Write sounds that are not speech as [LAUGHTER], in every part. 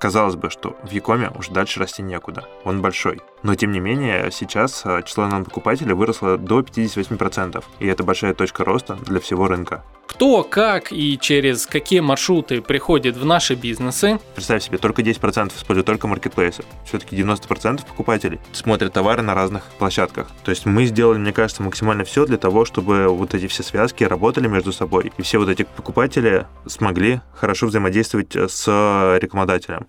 Казалось бы, что в Якоме уже дальше расти некуда, он большой. Но тем не менее, сейчас а, число покупателей выросло до 58%, и это большая точка роста для всего рынка. Кто, как и через какие маршруты приходит в наши бизнесы? Представь себе, только 10% используют только маркетплейсы. Все-таки 90% покупателей смотрят товары на разных площадках. То есть мы сделали, мне кажется, максимально все для того, чтобы вот эти все связки работали между собой, и все вот эти покупатели смогли хорошо взаимодействовать с рекламодателем.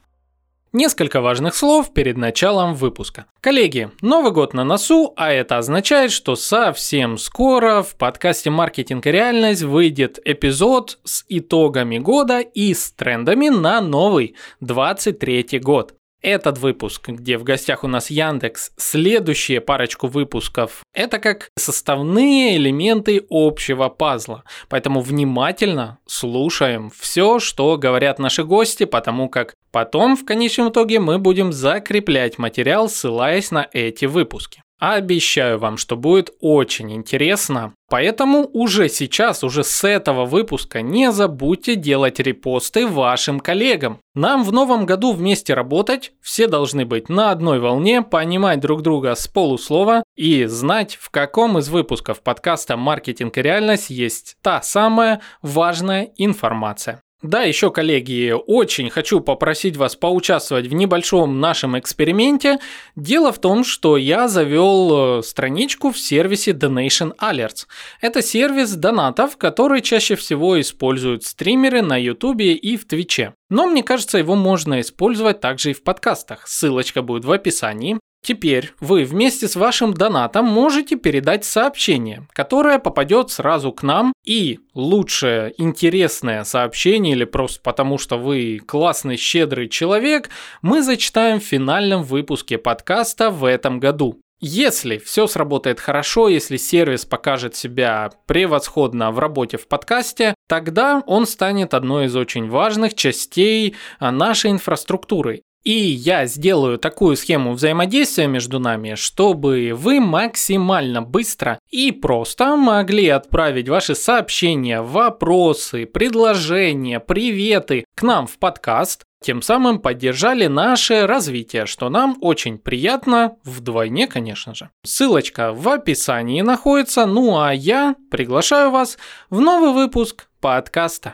Несколько важных слов перед началом выпуска. Коллеги, Новый год на носу, а это означает, что совсем скоро в подкасте «Маркетинг и реальность» выйдет эпизод с итогами года и с трендами на новый 23 год этот выпуск, где в гостях у нас Яндекс, следующие парочку выпусков, это как составные элементы общего пазла. Поэтому внимательно слушаем все, что говорят наши гости, потому как потом в конечном итоге мы будем закреплять материал, ссылаясь на эти выпуски. Обещаю вам, что будет очень интересно. Поэтому уже сейчас, уже с этого выпуска не забудьте делать репосты вашим коллегам. Нам в новом году вместе работать, все должны быть на одной волне, понимать друг друга с полуслова и знать, в каком из выпусков подкаста «Маркетинг и реальность» есть та самая важная информация. Да, еще, коллеги, очень хочу попросить вас поучаствовать в небольшом нашем эксперименте. Дело в том, что я завел э, страничку в сервисе Donation Alerts. Это сервис донатов, который чаще всего используют стримеры на YouTube и в Твиче. Но мне кажется, его можно использовать также и в подкастах. Ссылочка будет в описании. Теперь вы вместе с вашим донатом можете передать сообщение, которое попадет сразу к нам и лучшее интересное сообщение или просто потому, что вы классный, щедрый человек, мы зачитаем в финальном выпуске подкаста в этом году. Если все сработает хорошо, если сервис покажет себя превосходно в работе в подкасте, тогда он станет одной из очень важных частей нашей инфраструктуры. И я сделаю такую схему взаимодействия между нами, чтобы вы максимально быстро и просто могли отправить ваши сообщения, вопросы, предложения, приветы к нам в подкаст, тем самым поддержали наше развитие, что нам очень приятно, вдвойне, конечно же. Ссылочка в описании находится, ну а я приглашаю вас в новый выпуск подкаста.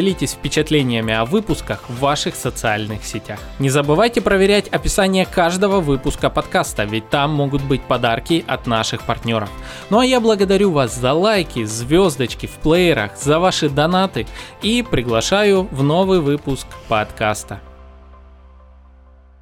делитесь впечатлениями о выпусках в ваших социальных сетях. Не забывайте проверять описание каждого выпуска подкаста, ведь там могут быть подарки от наших партнеров. Ну а я благодарю вас за лайки, звездочки в плеерах, за ваши донаты и приглашаю в новый выпуск подкаста.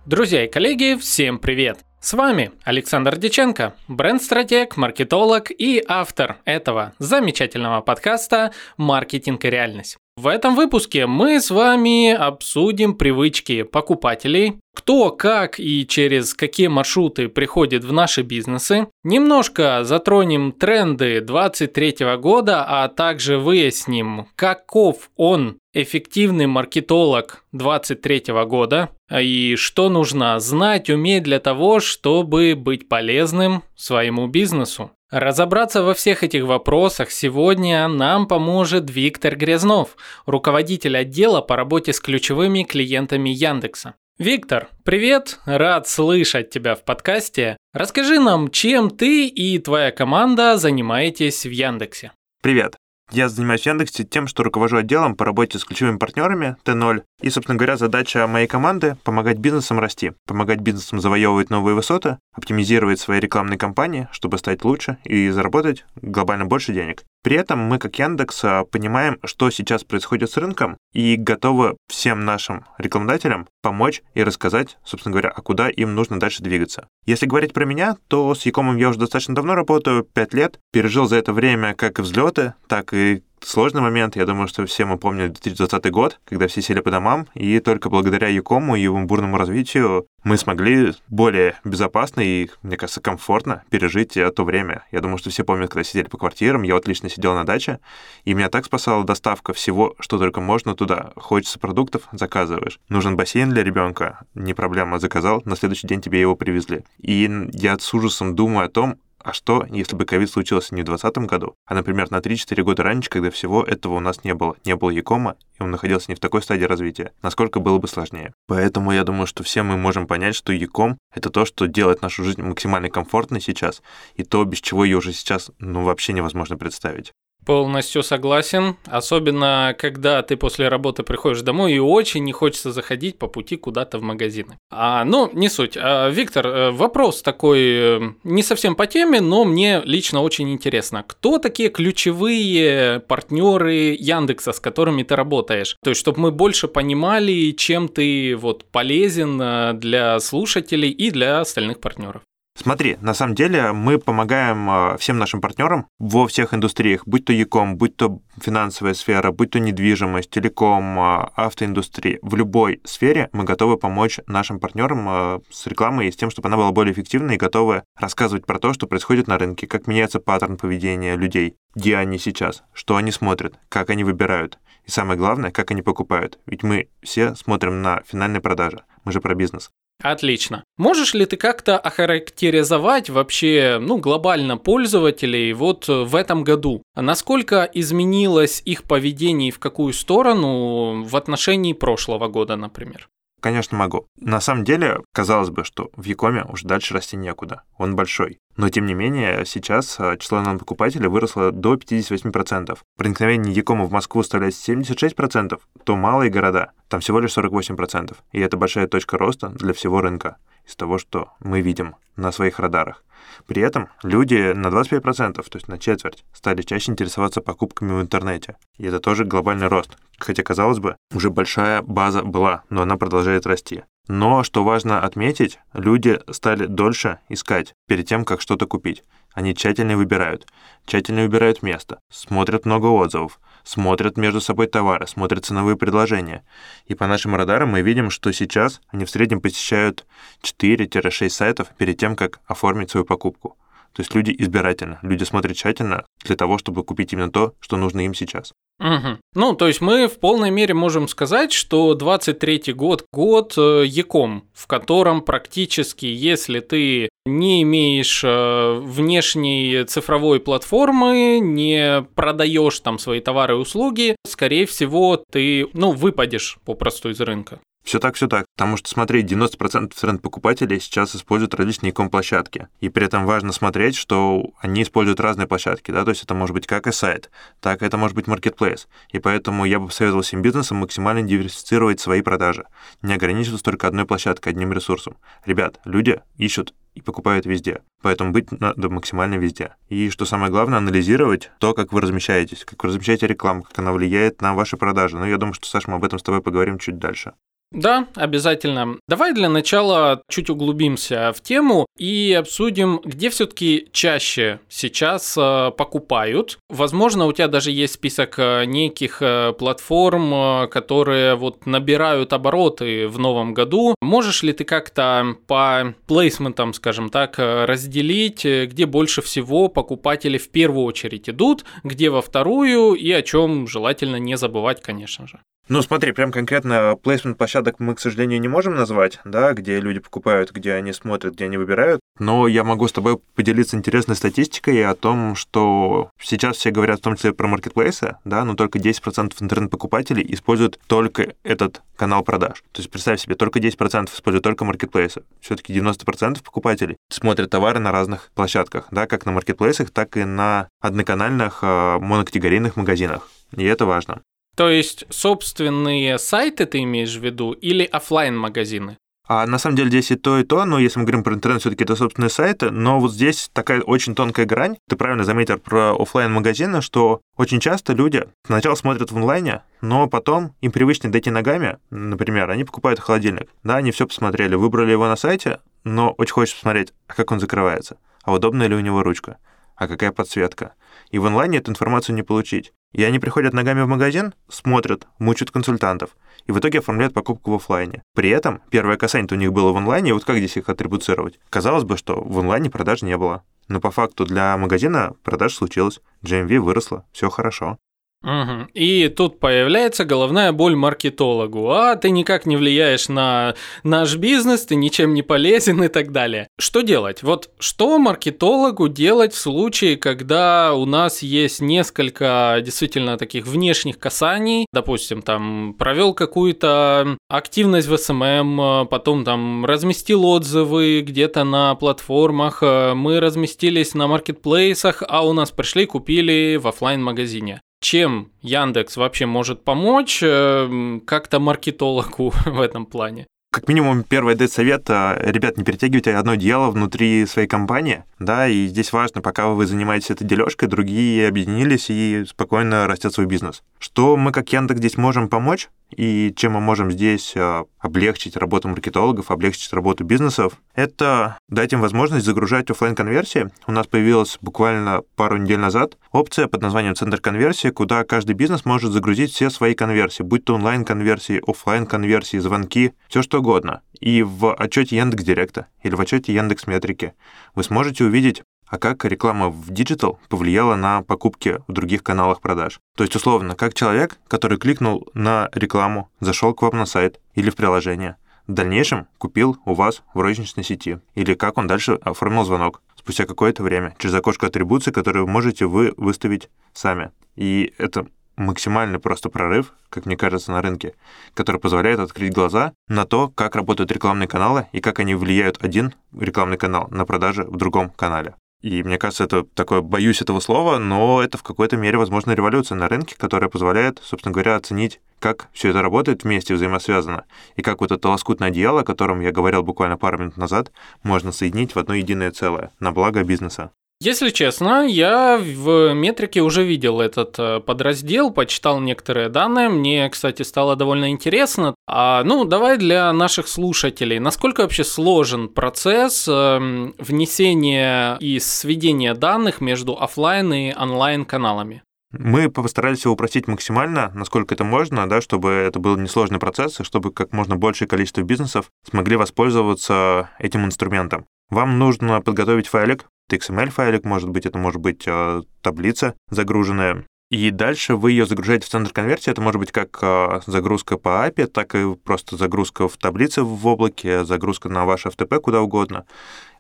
Друзья и коллеги, всем привет! С вами Александр Деченко, бренд-стратег, маркетолог и автор этого замечательного подкаста «Маркетинг и реальность». В этом выпуске мы с вами обсудим привычки покупателей, кто, как и через какие маршруты приходит в наши бизнесы. Немножко затронем тренды 2023 года, а также выясним, каков он эффективный маркетолог 2023 года и что нужно знать, уметь для того, чтобы быть полезным своему бизнесу. Разобраться во всех этих вопросах сегодня нам поможет Виктор Грязнов, руководитель отдела по работе с ключевыми клиентами Яндекса. Виктор, привет, рад слышать тебя в подкасте. Расскажи нам, чем ты и твоя команда занимаетесь в Яндексе. Привет. Я занимаюсь в Яндексе тем, что руковожу отделом по работе с ключевыми партнерами Т0. И, собственно говоря, задача моей команды — помогать бизнесам расти, помогать бизнесам завоевывать новые высоты, оптимизировать свои рекламные кампании, чтобы стать лучше и заработать глобально больше денег. При этом мы, как Яндекс, а, понимаем, что сейчас происходит с рынком и готовы всем нашим рекламодателям помочь и рассказать, собственно говоря, а куда им нужно дальше двигаться. Если говорить про меня, то с Якомом я уже достаточно давно работаю, 5 лет, пережил за это время как взлеты, так и сложный момент. Я думаю, что все мы помним 2020 год, когда все сели по домам, и только благодаря Якому и его бурному развитию мы смогли более безопасно и, мне кажется, комфортно пережить то время. Я думаю, что все помнят, когда сидели по квартирам. Я вот лично сидел на даче, и меня так спасала доставка всего, что только можно туда. Хочется продуктов, заказываешь. Нужен бассейн для ребенка, не проблема, заказал, на следующий день тебе его привезли. И я с ужасом думаю о том, а что, если бы ковид случился не в 2020 году, а, например, на 3-4 года раньше, когда всего этого у нас не было? Не было Якома, и он находился не в такой стадии развития. Насколько было бы сложнее? Поэтому я думаю, что все мы можем понять, что Яком — это то, что делает нашу жизнь максимально комфортной сейчас, и то, без чего ее уже сейчас ну, вообще невозможно представить. Полностью согласен. Особенно, когда ты после работы приходишь домой и очень не хочется заходить по пути куда-то в магазины. А, ну, не суть. А, Виктор, э, вопрос такой э, не совсем по теме, но мне лично очень интересно. Кто такие ключевые партнеры Яндекса, с которыми ты работаешь? То есть, чтобы мы больше понимали, чем ты вот полезен э, для слушателей и для остальных партнеров. Смотри, на самом деле мы помогаем а, всем нашим партнерам во всех индустриях, будь то Яком, будь то финансовая сфера, будь то недвижимость, телеком, а, автоиндустрия. В любой сфере мы готовы помочь нашим партнерам а, с рекламой и с тем, чтобы она была более эффективной и готовы рассказывать про то, что происходит на рынке, как меняется паттерн поведения людей, где они сейчас, что они смотрят, как они выбирают. И самое главное, как они покупают. Ведь мы все смотрим на финальные продажи. Мы же про бизнес. Отлично. Можешь ли ты как-то охарактеризовать вообще, ну, глобально пользователей вот в этом году? Насколько изменилось их поведение и в какую сторону в отношении прошлого года, например? Конечно, могу. На самом деле, казалось бы, что в Якоме уже дальше расти некуда. Он большой. Но, тем не менее, сейчас а, число покупателей выросло до 58%. Проникновение Якома в Москву составляет 76%, то малые города, там всего лишь 48%. И это большая точка роста для всего рынка из того, что мы видим на своих радарах. При этом люди на 25%, то есть на четверть, стали чаще интересоваться покупками в интернете. И это тоже глобальный рост. Хотя, казалось бы, уже большая база была, но она продолжает расти. Но, что важно отметить, люди стали дольше искать перед тем, как что-то купить. Они тщательно выбирают. Тщательно выбирают место, смотрят много отзывов, смотрят между собой товары, смотрят ценовые предложения. И по нашим радарам мы видим, что сейчас они в среднем посещают 4-6 сайтов перед тем, как оформить свою покупку. То есть люди избирательно, люди смотрят тщательно для того, чтобы купить именно то, что нужно им сейчас. Угу. Ну, то есть мы в полной мере можем сказать, что 23 год – год э, Яком, в котором практически, если ты не имеешь э, внешней цифровой платформы, не продаешь там свои товары и услуги, скорее всего, ты, ну, выпадешь попросту из рынка. Все так, все так. Потому что, смотри, 90% тренд-покупателей сейчас используют различные ком-площадки. И при этом важно смотреть, что они используют разные площадки, да, то есть это может быть как и сайт, так это может быть marketplace. И поэтому я бы посоветовал всем бизнесам максимально диверсифицировать свои продажи, не ограничиваться только одной площадкой, одним ресурсом. Ребят, люди ищут и покупают везде. Поэтому быть надо максимально везде. И что самое главное, анализировать то, как вы размещаетесь, как вы размещаете рекламу, как она влияет на ваши продажи. Но я думаю, что, Саша, мы об этом с тобой поговорим чуть дальше. Да, обязательно. Давай для начала чуть углубимся в тему и обсудим, где все-таки чаще сейчас э, покупают. Возможно, у тебя даже есть список э, неких э, платформ, которые вот набирают обороты в новом году. Можешь ли ты как-то по плейсментам, скажем так, разделить, где больше всего покупатели в первую очередь идут, где во вторую и о чем желательно не забывать, конечно же? Ну, смотри, прям конкретно плейсмент площадок мы, к сожалению, не можем назвать, да, где люди покупают, где они смотрят, где они выбирают. Но я могу с тобой поделиться интересной статистикой о том, что сейчас все говорят в том числе про маркетплейсы, да, но только 10% интернет-покупателей используют только этот канал продаж. То есть представь себе, только 10% используют только маркетплейсы. Все-таки 90% покупателей смотрят товары на разных площадках, да, как на маркетплейсах, так и на одноканальных э, монокатегорийных магазинах. И это важно. То есть собственные сайты ты имеешь в виду или офлайн магазины а на самом деле здесь и то, и то, но если мы говорим про интернет, все-таки это собственные сайты, но вот здесь такая очень тонкая грань. Ты правильно заметил про офлайн магазины что очень часто люди сначала смотрят в онлайне, но потом им привычно дойти ногами, например, они покупают холодильник. Да, они все посмотрели, выбрали его на сайте, но очень хочется посмотреть, а как он закрывается, а удобная ли у него ручка, а какая подсветка. И в онлайне эту информацию не получить. И они приходят ногами в магазин, смотрят, мучают консультантов, и в итоге оформляют покупку в офлайне. При этом первое касание у них было в онлайне, и вот как здесь их атрибуцировать? Казалось бы, что в онлайне продаж не было. Но по факту для магазина продаж случилось, GMV выросло, все хорошо. Угу. И тут появляется головная боль маркетологу. А ты никак не влияешь на наш бизнес, ты ничем не полезен и так далее. Что делать? Вот что маркетологу делать в случае, когда у нас есть несколько действительно таких внешних касаний, допустим, там провел какую-то активность в SMM, потом там разместил отзывы где-то на платформах, мы разместились на маркетплейсах, а у нас пришли, купили в офлайн магазине чем Яндекс вообще может помочь э, как-то маркетологу [LAUGHS] в этом плане? Как минимум, первый дать совет, ребят, не перетягивайте одно дело внутри своей компании, да, и здесь важно, пока вы занимаетесь этой дележкой, другие объединились и спокойно растет свой бизнес. Что мы как Яндекс здесь можем помочь? И чем мы можем здесь а, облегчить работу маркетологов, облегчить работу бизнесов, это дать им возможность загружать офлайн конверсии У нас появилась буквально пару недель назад опция под названием «Центр конверсии», куда каждый бизнес может загрузить все свои конверсии, будь то онлайн-конверсии, офлайн конверсии звонки, все что угодно. И в отчете Яндекс Директа или в отчете Яндекс Метрики вы сможете увидеть а как реклама в digital повлияла на покупки в других каналах продаж. То есть, условно, как человек, который кликнул на рекламу, зашел к вам на сайт или в приложение, в дальнейшем купил у вас в розничной сети, или как он дальше оформил звонок спустя какое-то время через окошко атрибуции, которые можете вы выставить сами. И это максимальный просто прорыв, как мне кажется, на рынке, который позволяет открыть глаза на то, как работают рекламные каналы и как они влияют один рекламный канал на продажи в другом канале. И мне кажется, это такое, боюсь этого слова, но это в какой-то мере, возможно, революция на рынке, которая позволяет, собственно говоря, оценить, как все это работает вместе, взаимосвязано, и как вот это лоскутное одеяло, о котором я говорил буквально пару минут назад, можно соединить в одно единое целое на благо бизнеса. Если честно, я в метрике уже видел этот э, подраздел, почитал некоторые данные. Мне, кстати, стало довольно интересно. А, ну, давай для наших слушателей. Насколько вообще сложен процесс э, внесения и сведения данных между офлайн и онлайн каналами? Мы постарались его упростить максимально, насколько это можно, да, чтобы это был несложный процесс, и чтобы как можно большее количество бизнесов смогли воспользоваться этим инструментом. Вам нужно подготовить файлик, XML-файлик, может быть, это может быть э, таблица загруженная. И дальше вы ее загружаете в центр конверсии. Это может быть как э, загрузка по API, так и просто загрузка в таблице в облаке, загрузка на ваш FTP куда угодно.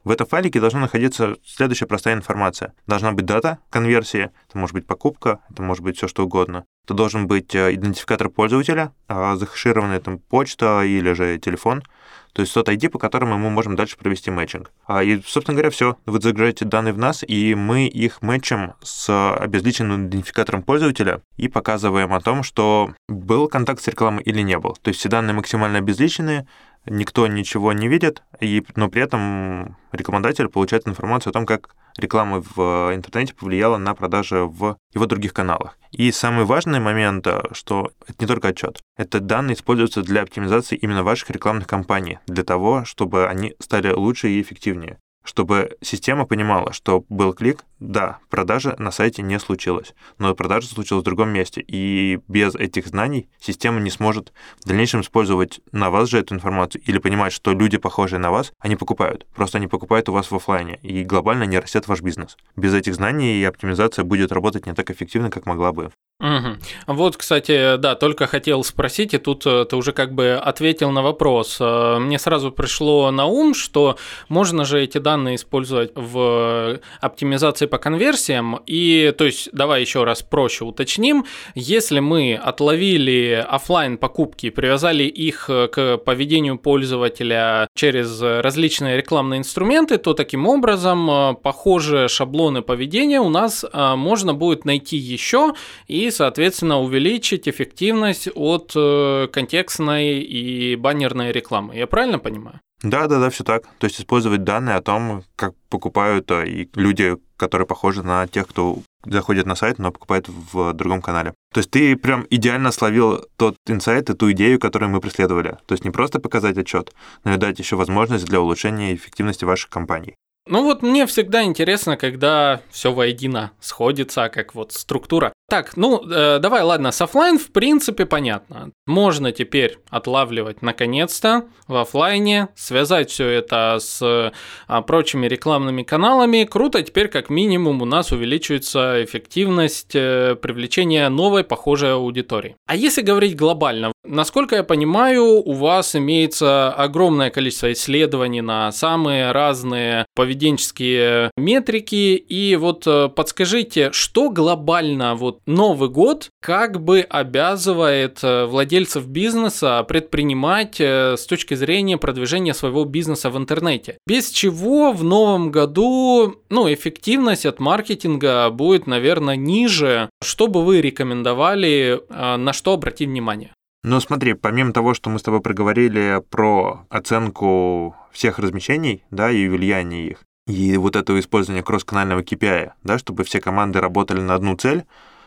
В этом файлике должна находиться следующая простая информация. Должна быть дата конверсии, это может быть покупка, это может быть все что угодно. Это должен быть э, идентификатор пользователя, захешированная там почта или же телефон — то есть тот ID, по которому мы можем дальше провести мэтчинг. А, и, собственно говоря, все. Вы загружаете данные в нас, и мы их мэтчим с обезличенным идентификатором пользователя и показываем о том, что был контакт с рекламой или не был. То есть все данные максимально обезличенные, никто ничего не видит, и, но при этом рекламодатель получает информацию о том, как реклама в интернете повлияла на продажи в его других каналах. И самый важный момент, э, что это не только отчет, это данные используются для оптимизации именно ваших рекламных кампаний, для того, чтобы они стали лучше и эффективнее чтобы система понимала, что был клик, да, продажа на сайте не случилась, но продажа случилась в другом месте, и без этих знаний система не сможет в дальнейшем использовать на вас же эту информацию или понимать, что люди, похожие на вас, они покупают, просто они покупают у вас в офлайне, и глобально не растет ваш бизнес. Без этих знаний и оптимизация будет работать не так эффективно, как могла бы. Угу. Вот, кстати, да, только хотел спросить, и тут э, ты уже как бы ответил на вопрос. Э, мне сразу пришло на ум, что можно же эти данные использовать в оптимизации по конверсиям. И, то есть, давай еще раз проще уточним. Если мы отловили офлайн покупки, привязали их э, к поведению пользователя через различные рекламные инструменты, то таким образом похожие шаблоны поведения у нас можно будет найти еще и соответственно, увеличить эффективность от э, контекстной и баннерной рекламы. Я правильно понимаю? Да, да, да, все так. То есть использовать данные о том, как покупают э, и люди, которые похожи на тех, кто заходит на сайт, но покупает в другом канале. То есть ты прям идеально словил тот инсайт и ту идею, которую мы преследовали. То есть не просто показать отчет, но и дать еще возможность для улучшения эффективности ваших компаний. Ну вот мне всегда интересно, когда все воедино сходится, как вот структура. Так, ну э, давай, ладно, с офлайн в принципе понятно. Можно теперь отлавливать наконец-то в офлайне, связать все это с а, прочими рекламными каналами. Круто, теперь как минимум у нас увеличивается эффективность э, привлечения новой похожей аудитории. А если говорить глобально, насколько я понимаю, у вас имеется огромное количество исследований на самые разные поведенческие метрики. И вот э, подскажите, что глобально вот Новый год как бы обязывает э, владельцев бизнеса предпринимать э, с точки зрения продвижения своего бизнеса в интернете. Без чего в новом году ну, эффективность от маркетинга будет, наверное, ниже. Что бы вы рекомендовали, на что обратить внимание? Ну смотри, помимо того, что мы с тобой проговорили про оценку всех размещений, да, и влияние их, и вот это использование кросс-канального KPI, да, чтобы все команды работали на одну цель,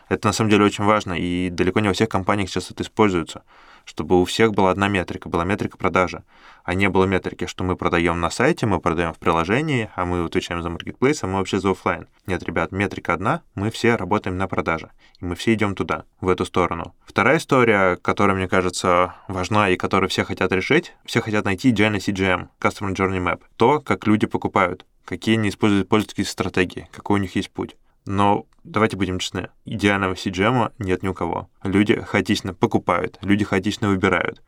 это на самом деле очень важно, и далеко не во всех компаниях сейчас это используется, чтобы у всех была одна метрика, была метрика продажи, а не было метрики, что мы продаем на сайте, мы продаем в приложении, а мы отвечаем за маркетплейс, а мы вообще за офлайн. Нет, ребят, метрика одна, мы все работаем на продаже, и мы все идем туда, в эту сторону. Вторая история, которая, мне кажется, важна и которую все хотят решить, все хотят найти идеальный CGM, Customer Journey Map, то, как люди покупают, какие они используют пользовательские стратегии, какой у них есть путь. Но давайте будем честны, идеального CGM нет ни у кого. Люди хаотично покупают, люди хаотично выбирают.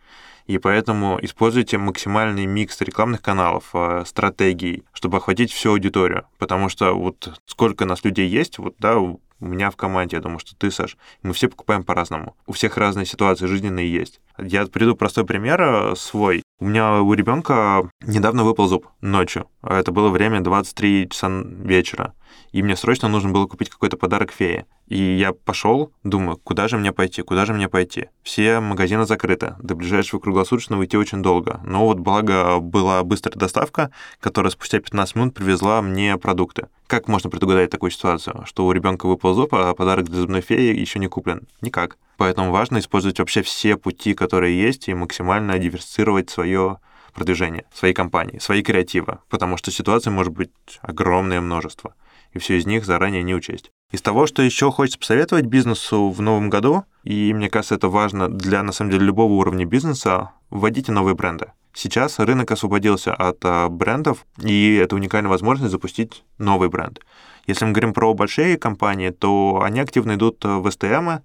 И поэтому используйте максимальный микс рекламных каналов, э, стратегий, чтобы охватить всю аудиторию. Потому что вот сколько нас людей есть, вот да, у меня в команде, я думаю, что ты, Саш, мы все покупаем по-разному. У всех разные ситуации жизненные есть. Я приду простой пример э, свой. У меня у ребенка недавно выпал зуб ночью. Это было время 23 часа вечера и мне срочно нужно было купить какой-то подарок фее. И я пошел, думаю, куда же мне пойти, куда же мне пойти. Все магазины закрыты, до ближайшего круглосуточного идти очень долго. Но вот благо была быстрая доставка, которая спустя 15 минут привезла мне продукты. Как можно предугадать такую ситуацию, что у ребенка выпал зуб, а подарок для зубной феи еще не куплен? Никак. Поэтому важно использовать вообще все пути, которые есть, и максимально диверсифицировать свое продвижение, своей компании, свои креативы, потому что ситуаций может быть огромное множество и все из них заранее не учесть. Из того, что еще хочется посоветовать бизнесу в новом году, и мне кажется, это важно для, на самом деле, любого уровня бизнеса, вводите новые бренды. Сейчас рынок освободился от а, брендов, и это уникальная возможность запустить новый бренд. Если мы говорим про большие компании, то они активно идут в СТМ,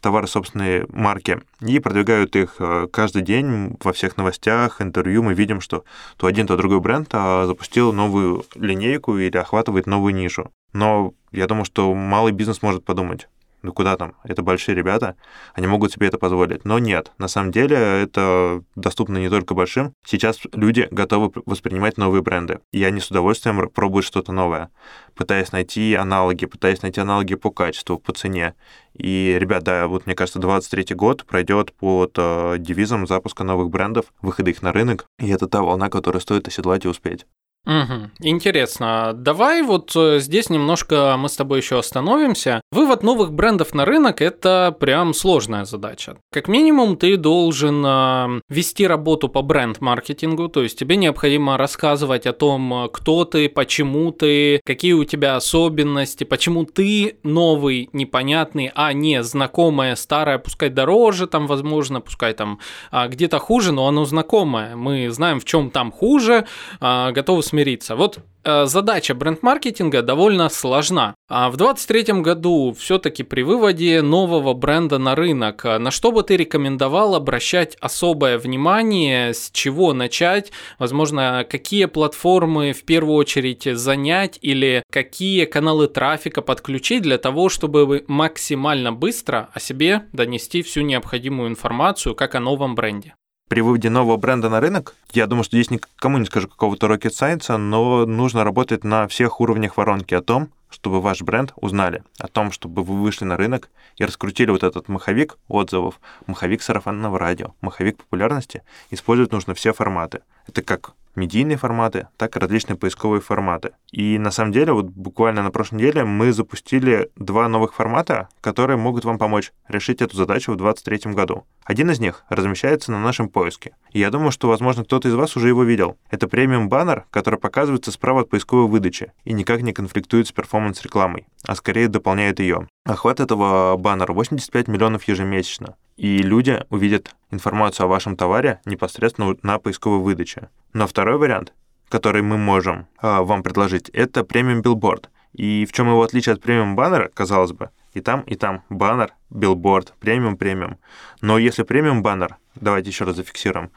товары собственной марки и продвигают их э, каждый день во всех новостях, интервью. Мы видим, что то один, то другой бренд а, запустил новую линейку или охватывает новую нишу. Но я думаю, что малый бизнес может подумать, ну куда там, это большие ребята, они могут себе это позволить. Но нет, на самом деле это доступно не только большим. Сейчас люди готовы воспринимать новые бренды, и они с удовольствием пробуют что-то новое, пытаясь найти аналоги, пытаясь найти аналоги по качеству, по цене. И, ребят, да, вот мне кажется, 23 год пройдет под э, девизом запуска новых брендов, выхода их на рынок, и это та волна, которую стоит оседлать и успеть. Угу. Интересно. Давай вот э, здесь немножко мы с тобой еще остановимся. Вывод новых брендов на рынок – это прям сложная задача. Как минимум ты должен э, вести работу по бренд-маркетингу, то есть тебе необходимо рассказывать о том, кто ты, почему ты, какие у тебя особенности, почему ты новый, непонятный, а не знакомое, старое, пускай дороже там, возможно, пускай там а, где-то хуже, но оно знакомое. Мы знаем, в чем там хуже, а, готовы смириться. Вот э, задача бренд-маркетинга довольно сложна. А в 2023 году все-таки при выводе нового бренда на рынок, э, на что бы ты рекомендовал обращать особое внимание, с чего начать, возможно, какие платформы в первую очередь занять или какие каналы трафика подключить для того, чтобы максимально быстро о себе донести всю необходимую информацию, как о новом бренде? При выводе нового бренда на рынок, я думаю, что здесь никому не скажу какого-то rocket science, но нужно работать на всех уровнях воронки о том, чтобы ваш бренд узнали, о том, чтобы вы вышли на рынок и раскрутили вот этот маховик отзывов, маховик сарафанного радио, маховик популярности. Использовать нужно все форматы. Это как медийные форматы, так и различные поисковые форматы. И на самом деле, вот буквально на прошлой неделе мы запустили два новых формата, которые могут вам помочь решить эту задачу в 2023 году. Один из них размещается на нашем поиске. И я думаю, что, возможно, кто-то из вас уже его видел. Это премиум-баннер, который показывается справа от поисковой выдачи и никак не конфликтует с перформанс-рекламой, а скорее дополняет ее. Охват этого баннера 85 миллионов ежемесячно. И люди увидят информацию о вашем товаре непосредственно на поисковой выдаче. Но второй вариант, который мы можем э, вам предложить, это премиум билборд. И в чем его отличие от премиум баннера, казалось бы, и там, и там баннер, билборд, премиум, премиум. Но если премиум баннер, давайте еще раз зафиксируем,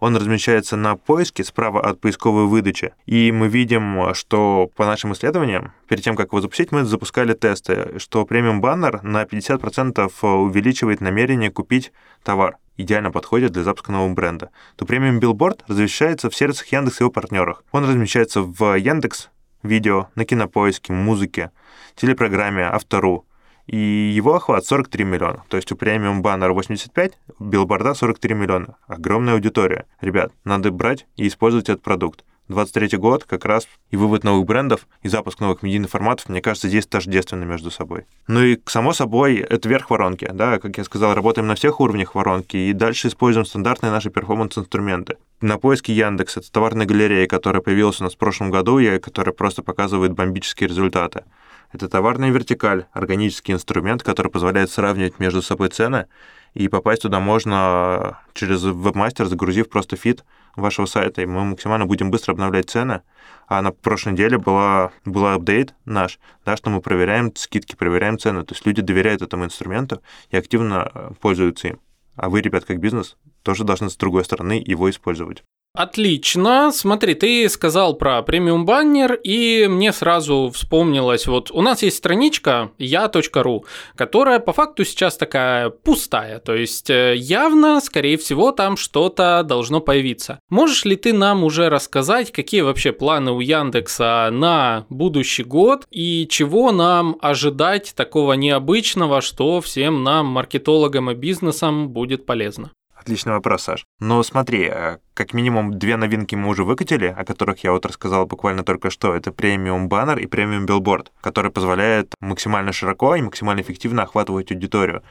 он размещается на поиске справа от поисковой выдачи. И мы видим, что по нашим исследованиям, перед тем, как его запустить, мы запускали тесты, что премиум баннер на 50% увеличивает намерение купить товар идеально подходит для запуска нового бренда, то премиум билборд размещается в сервисах Яндекс и его партнерах. Он размещается в Яндекс видео, на кинопоиске, музыке, телепрограмме, Авто.ру, и его охват 43 миллиона. То есть у премиум баннера 85, билборда 43 миллиона. Огромная аудитория. Ребят, надо брать и использовать этот продукт. 23 год как раз и вывод новых брендов, и запуск новых медийных форматов, мне кажется, здесь тождественно между собой. Ну и, само собой, это верх воронки, да, как я сказал, работаем на всех уровнях воронки, и дальше используем стандартные наши performance-инструменты. На поиске Яндекс — это товарная галерея, которая появилась у нас в прошлом году, и которая просто показывает бомбические результаты. Это товарная вертикаль, органический инструмент, который позволяет сравнивать между собой цены, и попасть туда можно через вебмастер, загрузив просто feed вашего сайта, и мы максимально будем быстро обновлять цены. А на прошлой неделе была, был апдейт наш, да, что мы проверяем скидки, проверяем цены. То есть люди доверяют этому инструменту и активно э, пользуются им. А вы, ребят, как бизнес, тоже должны с другой стороны его использовать. Отлично. Смотри, ты сказал про премиум баннер, и мне сразу вспомнилось, вот у нас есть страничка я.ру, которая по факту сейчас такая пустая, то есть э, явно, скорее всего, там что-то должно появиться. Можешь ли ты нам уже рассказать, какие вообще планы у Яндекса на будущий год и чего нам ожидать такого необычного, что всем нам, маркетологам и бизнесам, будет полезно? Отличный вопрос, Саш. Но смотри, э, как минимум две новинки мы уже выкатили, о которых я вот рассказал буквально только что. Это премиум баннер и премиум билборд, который позволяет максимально широко и максимально эффективно охватывать аудиторию.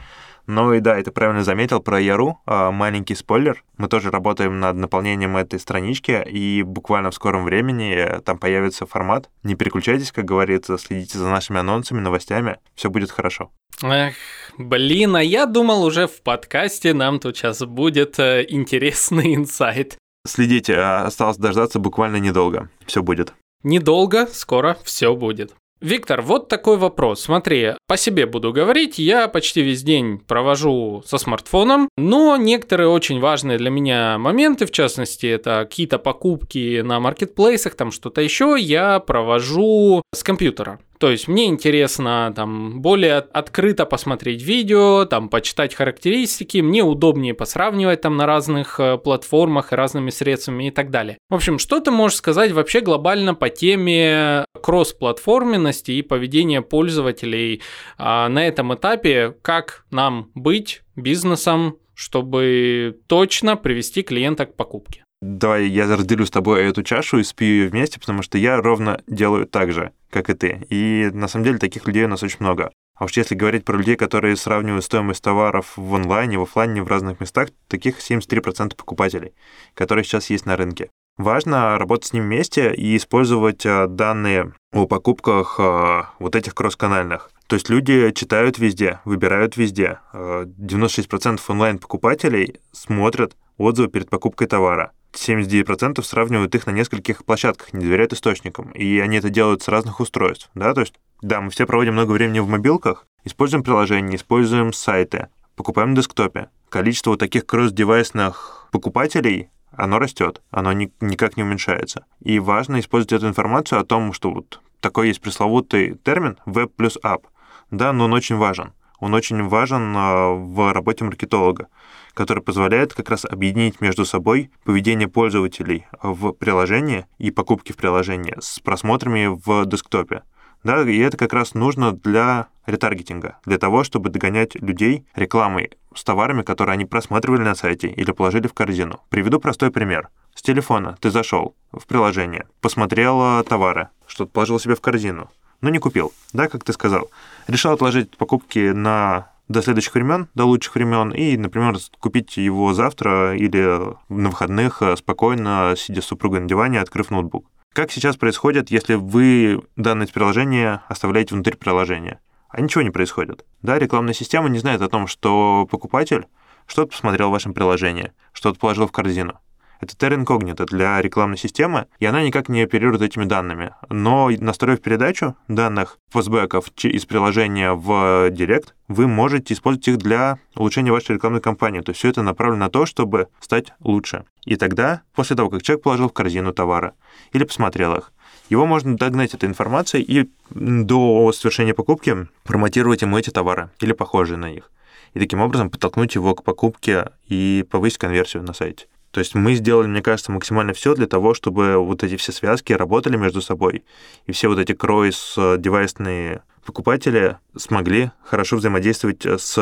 Ну и да, это правильно заметил про Яру. А, маленький спойлер. Мы тоже работаем над наполнением этой странички, и буквально в скором времени э, там появится формат. Не переключайтесь, как говорится, следите за нашими анонсами, новостями. Все будет хорошо. Эх, блин, а я думал уже в подкасте нам тут сейчас будет э, интересный [LAUGHS] инсайт. Следите, а осталось дождаться буквально недолго. Все будет. Недолго, скоро все будет. Виктор, вот такой вопрос. Смотри, по себе буду говорить, я почти весь день провожу со смартфоном, но некоторые очень важные для меня моменты, в частности, это какие-то покупки на маркетплейсах, там что-то еще, я провожу с компьютера. То есть мне интересно там более открыто посмотреть видео, там почитать характеристики, мне удобнее посравнивать там на разных э, платформах и разными средствами и так далее. В общем, что ты можешь сказать вообще глобально по теме кросс-платформенности и поведения пользователей а, на этом этапе, как нам быть бизнесом, чтобы точно привести клиента к покупке? Давай я разделю с тобой эту чашу и спью ее вместе, потому что я ровно делаю так же, как и ты. И на самом деле таких людей у нас очень много. А уж если говорить про людей, которые сравнивают стоимость товаров в онлайне, в офлайне, в разных местах, таких 73% покупателей, которые сейчас есть на рынке. Важно работать с ним вместе и использовать а, данные о покупках а, вот этих кросс-канальных. То есть люди читают везде, выбирают везде. 96% а, онлайн-покупателей смотрят отзывы перед покупкой товара. 79% сравнивают их на нескольких площадках, не доверяют источникам. И они это делают с разных устройств. Да? То есть, да, мы все проводим много времени в мобилках, используем приложения, используем сайты, покупаем на десктопе. Количество вот таких кросс-девайсных покупателей оно растет, оно ни, никак не уменьшается. И важно использовать эту информацию о том, что вот такой есть пресловутый термин «веб плюс ап». Да, но он очень важен. Он очень важен а, в работе маркетолога который позволяет как раз объединить между собой поведение пользователей в приложении и покупки в приложении с просмотрами в десктопе. Да, и это как раз нужно для ретаргетинга, для того, чтобы догонять людей рекламой с товарами, которые они просматривали на сайте или положили в корзину. Приведу простой пример. С телефона ты зашел в приложение, посмотрел товары, что-то положил себе в корзину, но не купил, да, как ты сказал. Решил отложить покупки на до следующих времен, до лучших времен, и, например, купить его завтра или на выходных э, спокойно, сидя с супругой на диване, открыв ноутбук. Как сейчас происходит, если вы данное приложение оставляете внутри приложения? А ничего не происходит. Да, рекламная система не знает о том, что покупатель что-то посмотрел в вашем приложении, что-то положил в корзину. Это Terra Incognita для рекламной системы, и она никак не оперирует этими данными. Но настроив передачу данных постбэков из приложения в Директ, вы можете использовать их для улучшения вашей рекламной кампании. То есть все это направлено на то, чтобы стать лучше. И тогда, после того, как человек положил в корзину товара или посмотрел их, его можно догнать этой информацией и до совершения покупки промотировать ему эти товары или похожие на них. И таким образом подтолкнуть его к покупке и повысить конверсию на сайте. То есть мы сделали, мне кажется, максимально все для того, чтобы вот эти все связки работали между собой, и все вот эти кройс-девайсные покупатели смогли хорошо взаимодействовать с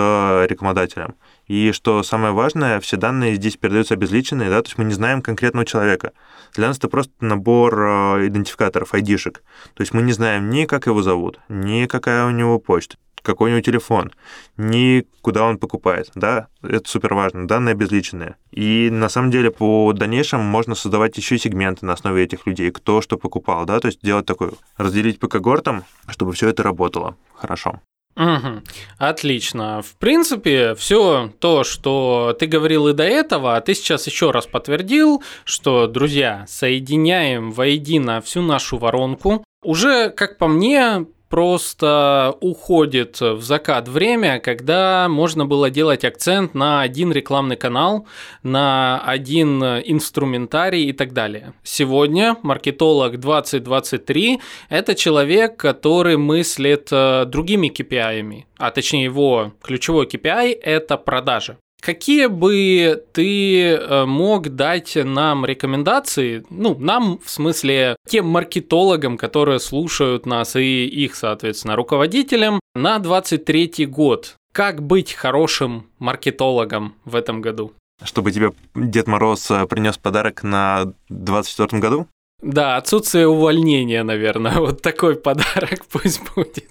рекламодателем. И что самое важное, все данные здесь передаются обезличенные, да, то есть мы не знаем конкретного человека. Для нас это просто набор э, идентификаторов, айдишек. То есть мы не знаем ни как его зовут, ни какая у него почта, какой у него телефон, ни куда он покупает, да, это супер важно, данные обезличенные. И на самом деле по дальнейшему можно создавать еще сегменты на основе этих людей, кто что покупал, да, то есть делать такой, разделить по когортам, чтобы все это работало хорошо. Угу. Отлично. В принципе, все то, что ты говорил и до этого, а ты сейчас еще раз подтвердил, что, друзья, соединяем воедино всю нашу воронку. Уже, как по мне, просто уходит в закат время, когда можно было делать акцент на один рекламный канал, на один инструментарий и так далее. Сегодня маркетолог 2023 – это человек, который мыслит э, другими KPI, а точнее его ключевой KPI – это продажи. Какие бы ты э, мог дать нам рекомендации, ну, нам, в смысле, тем маркетологам, которые слушают нас, и их, соответственно, руководителям, на 23 год? Как быть хорошим маркетологом в этом году? Чтобы тебе Дед Мороз э, принес подарок на 24 году? Да, отсутствие увольнения, наверное. [LAUGHS] Вот такой подарок пусть будет.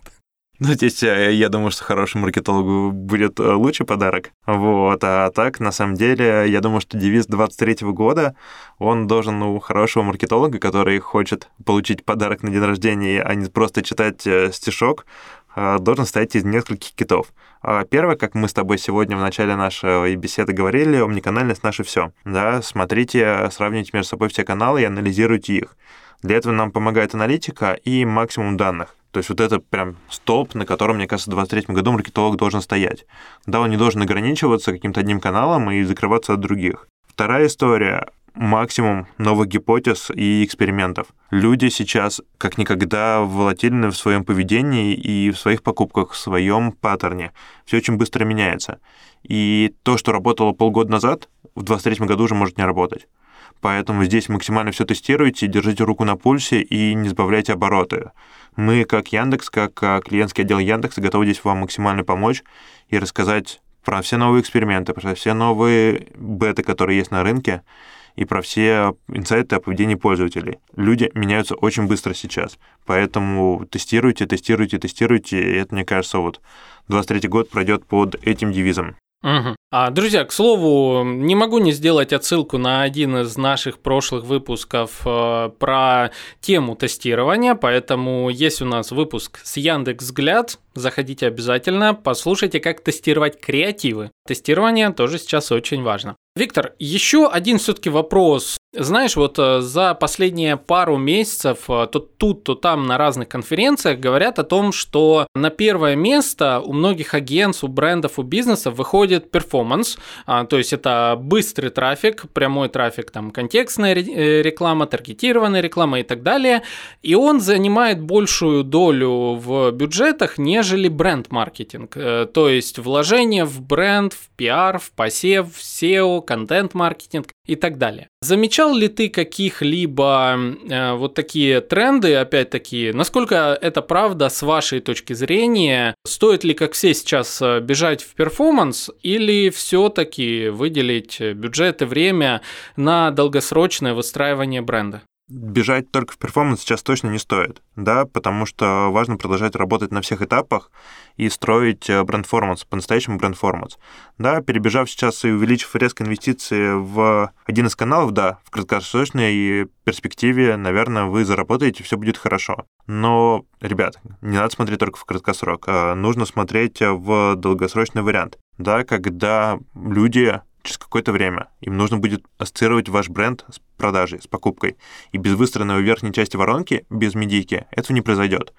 Ну, здесь э, я думаю, что хорошему маркетологу будет э, лучший подарок. Вот. А так, на самом деле, я думаю, что девиз 23 года, он должен у хорошего маркетолога, который хочет получить подарок на день рождения, а не просто читать э, стишок, должен стоять из нескольких китов. А первое, как мы с тобой сегодня в начале нашей беседы говорили, омниканальность наше все. Да, смотрите, сравните между собой все каналы и анализируйте их. Для этого нам помогает аналитика и максимум данных. То есть вот это прям столб, на котором, мне кажется, в 2023 году маркетолог должен стоять. Да, он не должен ограничиваться каким-то одним каналом и закрываться от других. Вторая история максимум новых гипотез и экспериментов. Люди сейчас как никогда волатильны в своем поведении и в своих покупках, в своем паттерне. Все очень быстро меняется. И то, что работало полгода назад, в 2023 году уже может не работать. Поэтому здесь максимально все тестируйте, держите руку на пульсе и не сбавляйте обороты. Мы, как Яндекс, как а, клиентский отдел Яндекса, готовы здесь вам максимально помочь и рассказать про все новые эксперименты, про все новые беты, которые есть на рынке, и про все инсайты о поведении пользователей. Люди меняются очень быстро сейчас, поэтому тестируйте, тестируйте, тестируйте, и это, мне кажется, вот 23 год пройдет под этим девизом. Угу. А, друзья, к слову, не могу не сделать отсылку на один из наших прошлых выпусков э, про тему тестирования, поэтому есть у нас выпуск с Яндекс Взгляд, заходите обязательно, послушайте, как тестировать креативы. Тестирование тоже сейчас очень важно. Виктор, еще один все-таки вопрос. Знаешь, вот э, за последние пару месяцев э, то тут, то там на разных конференциях говорят о том, что на первое место у многих агентств, у брендов, у бизнесов выходит перформанс, а, то есть это быстрый трафик, прямой трафик, там контекстная э, реклама, таргетированная реклама и так далее, и он занимает большую долю в бюджетах, нежели нежели бренд-маркетинг. Э, то есть вложение в бренд, в пиар, в посев, в SEO, контент-маркетинг и так далее. Замечал ли ты каких-либо э, вот такие тренды, опять-таки, насколько это правда с вашей точки зрения? Стоит ли, как все сейчас, э, бежать в перформанс или все-таки выделить бюджет и время на долгосрочное выстраивание бренда? Бежать только в перформанс сейчас точно не стоит, да, потому что важно продолжать работать на всех этапах и строить э, бренд-форманс, по-настоящему бренд-форманс. Да, перебежав сейчас и увеличив резко инвестиции в один из каналов, да, в краткосрочной перспективе, наверное, вы заработаете, все будет хорошо. Но, ребят, не надо смотреть только в краткосрок, а нужно смотреть в долгосрочный вариант, да, когда люди через какое-то время. Им нужно будет ассоциировать ваш бренд с продажей, с покупкой. И без выстроенной верхней части воронки, без медийки, этого не произойдет.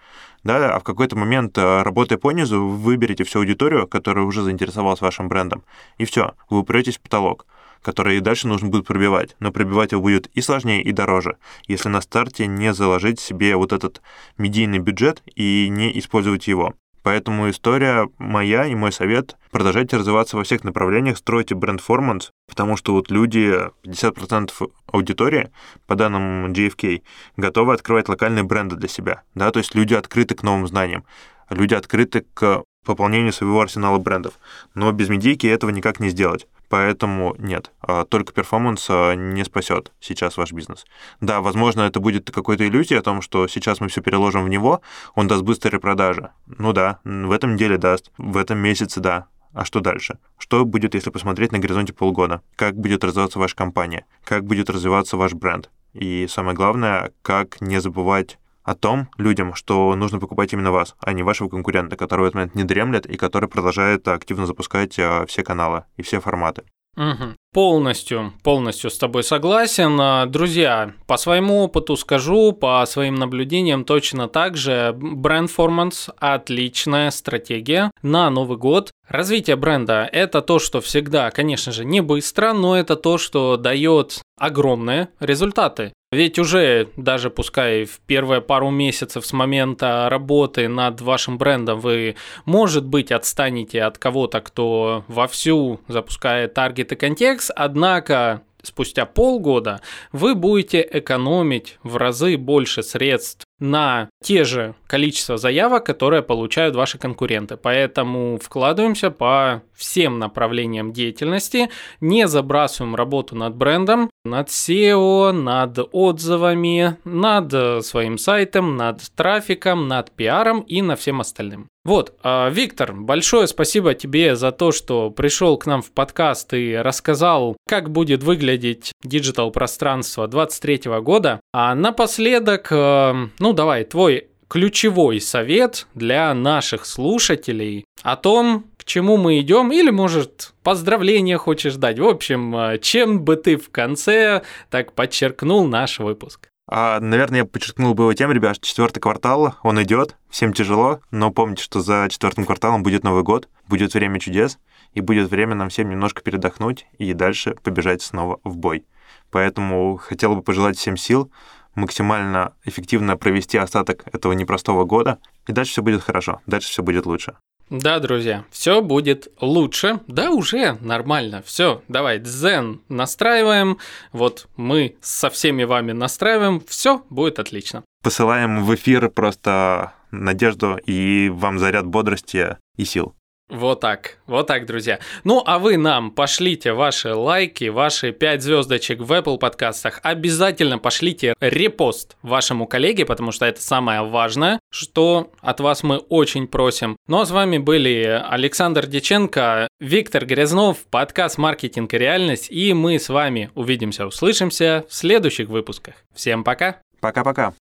Да, а в какой-то момент, э, работая по низу, вы выберете всю аудиторию, которая уже заинтересовалась вашим брендом. И все, вы упретесь в потолок который и дальше нужно будет пробивать. Но пробивать его будет и сложнее, и дороже, если на старте не заложить себе вот этот медийный бюджет и не использовать его. Поэтому история моя и мой совет — продолжайте развиваться во всех направлениях, стройте бренд-форманс, потому что вот люди, 50% аудитории, по данным GFK, готовы открывать локальные бренды для себя. Да? То есть люди открыты к новым знаниям, люди открыты к пополнению своего арсенала брендов. Но без медийки этого никак не сделать. Поэтому нет, а, только перформанс а, не спасет сейчас ваш бизнес. Да, возможно, это будет какой-то иллюзия о том, что сейчас мы все переложим в него, он даст быстрые продажи. Ну да, в этом неделе даст, в этом месяце да. А что дальше? Что будет, если посмотреть на горизонте полгода? Как будет развиваться ваша компания? Как будет развиваться ваш бренд? И самое главное, как не забывать о том людям, что нужно покупать именно вас, а не вашего конкурента, который в этот момент не дремлет и который продолжает активно запускать а, все каналы и все форматы. Угу. Полностью, полностью с тобой согласен. А, друзья, по своему опыту скажу, по своим наблюдениям точно так же. Бренд-форманс – отличная стратегия на Новый год. Развитие бренда – это то, что всегда, конечно же, не быстро, но это то, что дает огромные результаты. Ведь уже даже пускай в первые пару месяцев с момента работы над вашим брендом вы, может быть, отстанете от кого-то, кто вовсю запускает таргет и контекст, однако спустя полгода вы будете экономить в разы больше средств на те же количество заявок, которые получают ваши конкуренты. Поэтому вкладываемся по всем направлениям деятельности, не забрасываем работу над брендом, над SEO, над отзывами, над своим сайтом, над трафиком, над пиаром и на всем остальным. Вот, а, Виктор, большое спасибо тебе за то, что пришел к нам в подкаст и рассказал, как будет выглядеть digital пространство 2023 года. А напоследок, э, ну давай, твой ключевой совет для наших слушателей о том, к чему мы идем, или, может, поздравления хочешь дать. В общем, э, чем бы ты в конце так подчеркнул наш выпуск? А, наверное, я подчеркнул бы его тем, ребят, четвертый квартал, он идет, всем тяжело, но помните, что за четвертым кварталом будет Новый год, будет время чудес, и будет время нам всем немножко передохнуть и дальше побежать снова в бой. Поэтому хотел бы пожелать всем сил, максимально эффективно провести остаток этого непростого года, и дальше все будет хорошо, дальше все будет лучше. Да, друзья, все будет лучше. Да, уже нормально. Все, давай, дзен настраиваем. Вот мы со всеми вами настраиваем. Все будет отлично. Посылаем в эфир просто надежду и вам заряд бодрости и сил. Вот так, вот так, друзья. Ну, а вы нам пошлите ваши лайки, ваши 5 звездочек в Apple подкастах. Обязательно пошлите репост вашему коллеге, потому что это самое важное, что от вас мы очень просим. Ну, а с вами были Александр Деченко, Виктор Грязнов, подкаст «Маркетинг и реальность», и мы с вами увидимся, услышимся в следующих выпусках. Всем пока! Пока-пока!